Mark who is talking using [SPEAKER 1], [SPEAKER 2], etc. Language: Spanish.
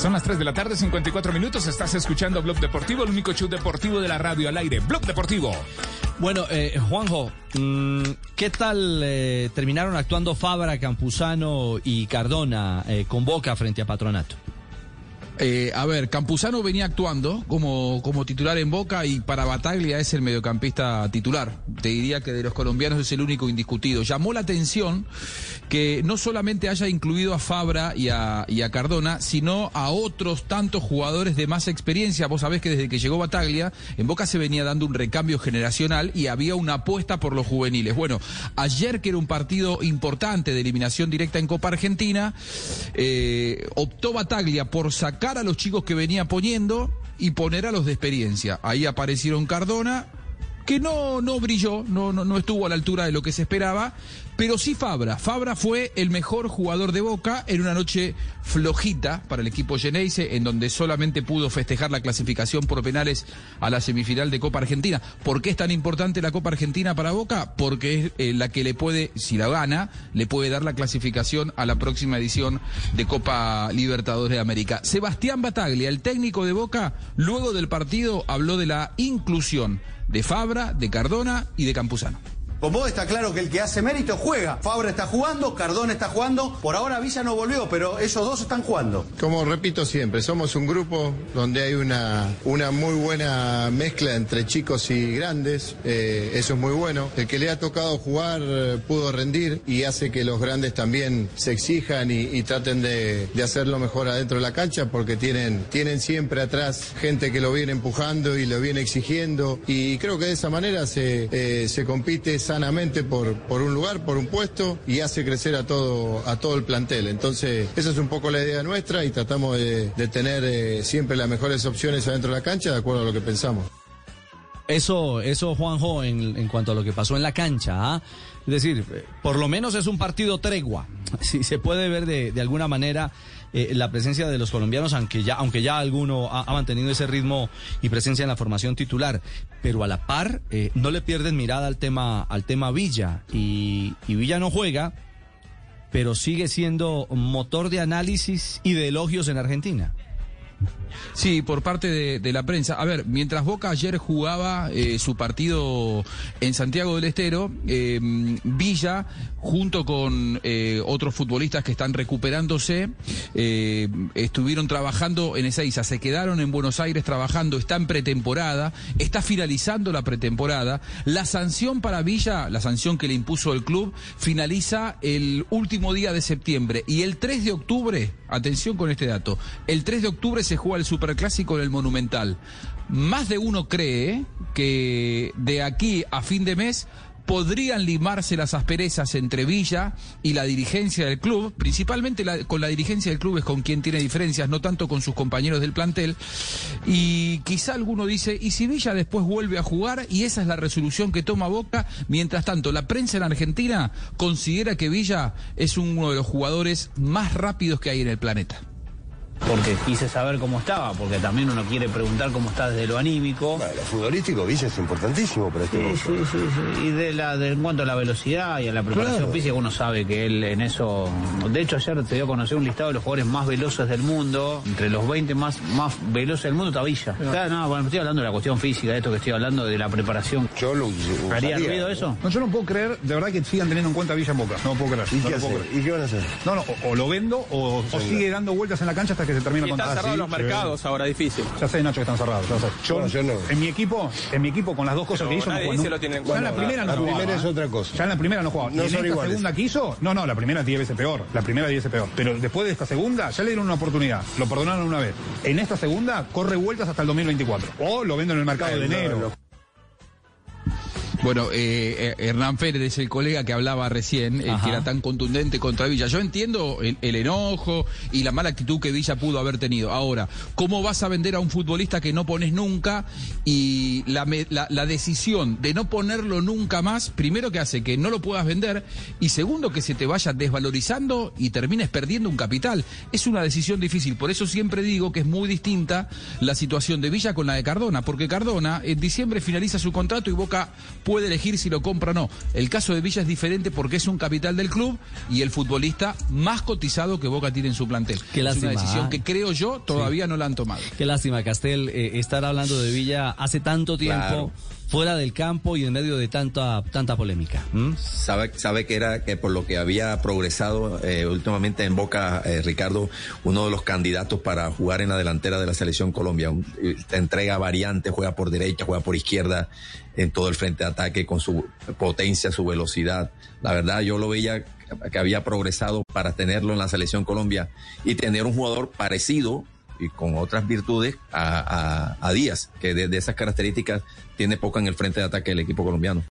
[SPEAKER 1] Son las 3 de la tarde, 54 minutos. Estás escuchando Blog Deportivo, el único show deportivo de la radio al aire. Blog Deportivo.
[SPEAKER 2] Bueno, eh, Juanjo, mm, ¿qué tal eh, terminaron actuando Fabra, Campuzano y Cardona eh, con Boca frente a Patronato?
[SPEAKER 3] Eh, a ver, Campuzano venía actuando como, como titular en Boca y para Bataglia es el mediocampista titular. Te diría que de los colombianos es el único indiscutido. Llamó la atención que no solamente haya incluido a Fabra y a, Cardona, sino a otros tantos jugadores de más experiencia. Vos sabés que desde que llegó Bataglia, en Boca se venía dando un recambio generacional y había una apuesta por los juveniles. Bueno, ayer que era un partido importante de eliminación directa en Copa Argentina, eh, optó Bataglia por sacar a los chicos que venía poniendo y poner a los de experiencia. Ahí aparecieron Cardona, que no, no brilló, no, no, no estuvo a la altura de lo que se esperaba, pero sí Fabra. Fabra fue el mejor jugador de Boca en una noche flojita para el equipo Geneise, en donde solamente pudo festejar la clasificación por penales a la semifinal de Copa Argentina. ¿Por qué es tan importante la Copa Argentina para Boca? Porque es eh, la que le puede, si la gana, le puede dar la clasificación a la próxima edición de Copa Libertadores de América. Sebastián Bataglia, el técnico de Boca, luego del partido habló de la inclusión de Fabra, de Cardona y de Campuzano.
[SPEAKER 4] Con vos está claro que el que hace mérito juega. Fabra está jugando, Cardón está jugando. Por ahora Villa no volvió, pero esos dos están jugando.
[SPEAKER 5] Como repito siempre, somos un grupo donde hay una, una muy buena mezcla entre chicos y grandes. Eh, eso es muy bueno. El que le ha tocado jugar eh, pudo rendir y hace que los grandes también se exijan y, traten de, de, hacerlo mejor adentro de la cancha porque tienen, tienen siempre atrás gente que lo viene empujando y lo viene exigiendo. Y creo que de esa manera se, eh, se compite sanamente por, por un lugar, por un puesto y hace crecer a todo, a todo el plantel. Entonces, esa es un poco la idea nuestra y tratamos de, tener eh, siempre las mejores opciones adentro de la cancha de acuerdo a lo que pensamos.
[SPEAKER 2] Eso, eso, Juanjo, en, en cuanto a lo que pasó en la cancha, ¿ah? Es decir, por lo menos es un partido tregua. Si se puede ver de, de alguna manera eh, la presencia de los colombianos, aunque ya, aunque ya alguno ha, ha, mantenido ese ritmo y presencia en la formación titular, pero a la par eh, no le pierden mirada al tema, al tema Villa y, y Villa no juega, pero sigue siendo motor de análisis y de elogios en Argentina.
[SPEAKER 3] Sí, por parte de, la prensa. A ver, mientras Boca ayer jugaba eh, su partido en Santiago del Estero, eh, Villa, junto con eh, otros futbolistas que están recuperándose, estuvieron trabajando en Ezeiza, se quedaron en Buenos Aires trabajando, está en pretemporada, está finalizando la pretemporada. La sanción para Villa, la sanción que le impuso el club, finaliza el último día de septiembre y el 3 de octubre, atención con este dato, el 3 de octubre se juega el Superclásico en el Monumental. Más de uno cree que de aquí a fin de mes podrían limarse las asperezas entre Villa y la dirigencia del club, principalmente con la dirigencia del club es con quien tiene diferencias, no tanto con sus compañeros del plantel. Y quizá alguno dice, ¿y si Villa después vuelve a jugar? Y esa es la resolución que toma Boca. Mientras tanto, la prensa en Argentina considera que Villa es uno de los jugadores más rápidos que hay en el planeta
[SPEAKER 6] porque quise saber cómo estaba, porque también uno quiere preguntar cómo está desde lo anímico.
[SPEAKER 7] Bueno, lo futbolístico, Villa es importantísimo para este
[SPEAKER 6] sí, sí, sí, sí, Y de la, de, en cuanto a la velocidad y a la preparación claro. física, uno sabe que él en eso. De hecho, ayer te dio a conocer un listado de los jugadores más veloces del mundo. Entre los 20 más, más veloces del mundo está Villa. Claro. Claro, no, bueno, estoy hablando de la cuestión física, de esto que estoy hablando, de la preparación.
[SPEAKER 7] Yo lo.
[SPEAKER 6] ¿Haría ruido eso?
[SPEAKER 8] No, yo no puedo creer, de verdad, que sigan teniendo en cuenta a Villa en Boca. No puedo creer.
[SPEAKER 7] ¿Y,
[SPEAKER 8] no
[SPEAKER 7] qué,
[SPEAKER 8] puedo
[SPEAKER 7] creer. ¿Y qué van a hacer?
[SPEAKER 8] No, no, o, o lo vendo o, o sigue dando vueltas en la cancha hasta que se termine el contrato
[SPEAKER 9] los mercados ahora difícil.
[SPEAKER 8] Ya sé, Nacho, que están cerrados. Ya sé. Yo,
[SPEAKER 7] no, yo no.
[SPEAKER 8] En mi equipo, en mi equipo con las dos cosas
[SPEAKER 9] Pero
[SPEAKER 8] que hizo,
[SPEAKER 9] nadie
[SPEAKER 8] no
[SPEAKER 9] dice lo tiene en
[SPEAKER 8] Ya en
[SPEAKER 9] cuenta.
[SPEAKER 8] la primera no
[SPEAKER 7] La
[SPEAKER 8] jugaba.
[SPEAKER 7] primera es otra cosa.
[SPEAKER 8] Ya en la primera no jugaba.
[SPEAKER 7] No
[SPEAKER 8] y en
[SPEAKER 7] son
[SPEAKER 8] esta
[SPEAKER 7] iguales.
[SPEAKER 8] segunda que hizo, no, no, la primera 10 veces peor. La primera 10 veces peor. Pero después de esta segunda, ya le dieron una oportunidad. Lo perdonaron una vez. En esta segunda, corre vueltas hasta el 2024. O lo vendo en el mercado de
[SPEAKER 7] No,
[SPEAKER 8] enero.
[SPEAKER 7] No.
[SPEAKER 3] Bueno, eh, eh, Hernán Pérez es el colega que hablaba recién, el
[SPEAKER 2] Ajá.
[SPEAKER 3] que era tan contundente contra Villa. Yo entiendo el, el enojo y la mala actitud que Villa pudo haber tenido. Ahora, ¿cómo vas a vender a un futbolista que no pones nunca? Y la, la- la decisión de no ponerlo nunca más, primero que hace que no lo puedas vender y segundo que se te vaya desvalorizando y termines perdiendo un capital. Es una decisión difícil. Por eso siempre digo que es muy distinta la situación de Villa con la de Cardona, porque Cardona en diciembre finaliza su contrato y Boca puede elegir si lo compra o no. El caso de Villa es diferente porque es un capital del club y el futbolista más cotizado que Boca tiene en su plantel.
[SPEAKER 2] Qué
[SPEAKER 3] es
[SPEAKER 2] lástima,
[SPEAKER 3] una decisión
[SPEAKER 2] ¿ah?
[SPEAKER 3] que creo yo todavía no la han tomado.
[SPEAKER 2] Qué lástima, Castel, eh, estar hablando de Villa hace tanto tiempo
[SPEAKER 9] Claro.
[SPEAKER 2] Fuera del campo y en medio de tanta tanta polémica.
[SPEAKER 9] Sabe, sabe que era que por lo que había progresado eh, últimamente en Boca, eh, Ricardo, uno de los candidatos para jugar en la delantera de la selección Colombia. Eh, entrega variantes, juega por derecha, juega por izquierda, en todo el frente de ataque con su potencia, su velocidad. La verdad, yo lo veía que había progresado para tenerlo en la selección Colombia y tener un jugador parecido y con otras virtudes a, a, a Díaz, que de, esas características tiene poca en el frente de ataque del equipo colombiano.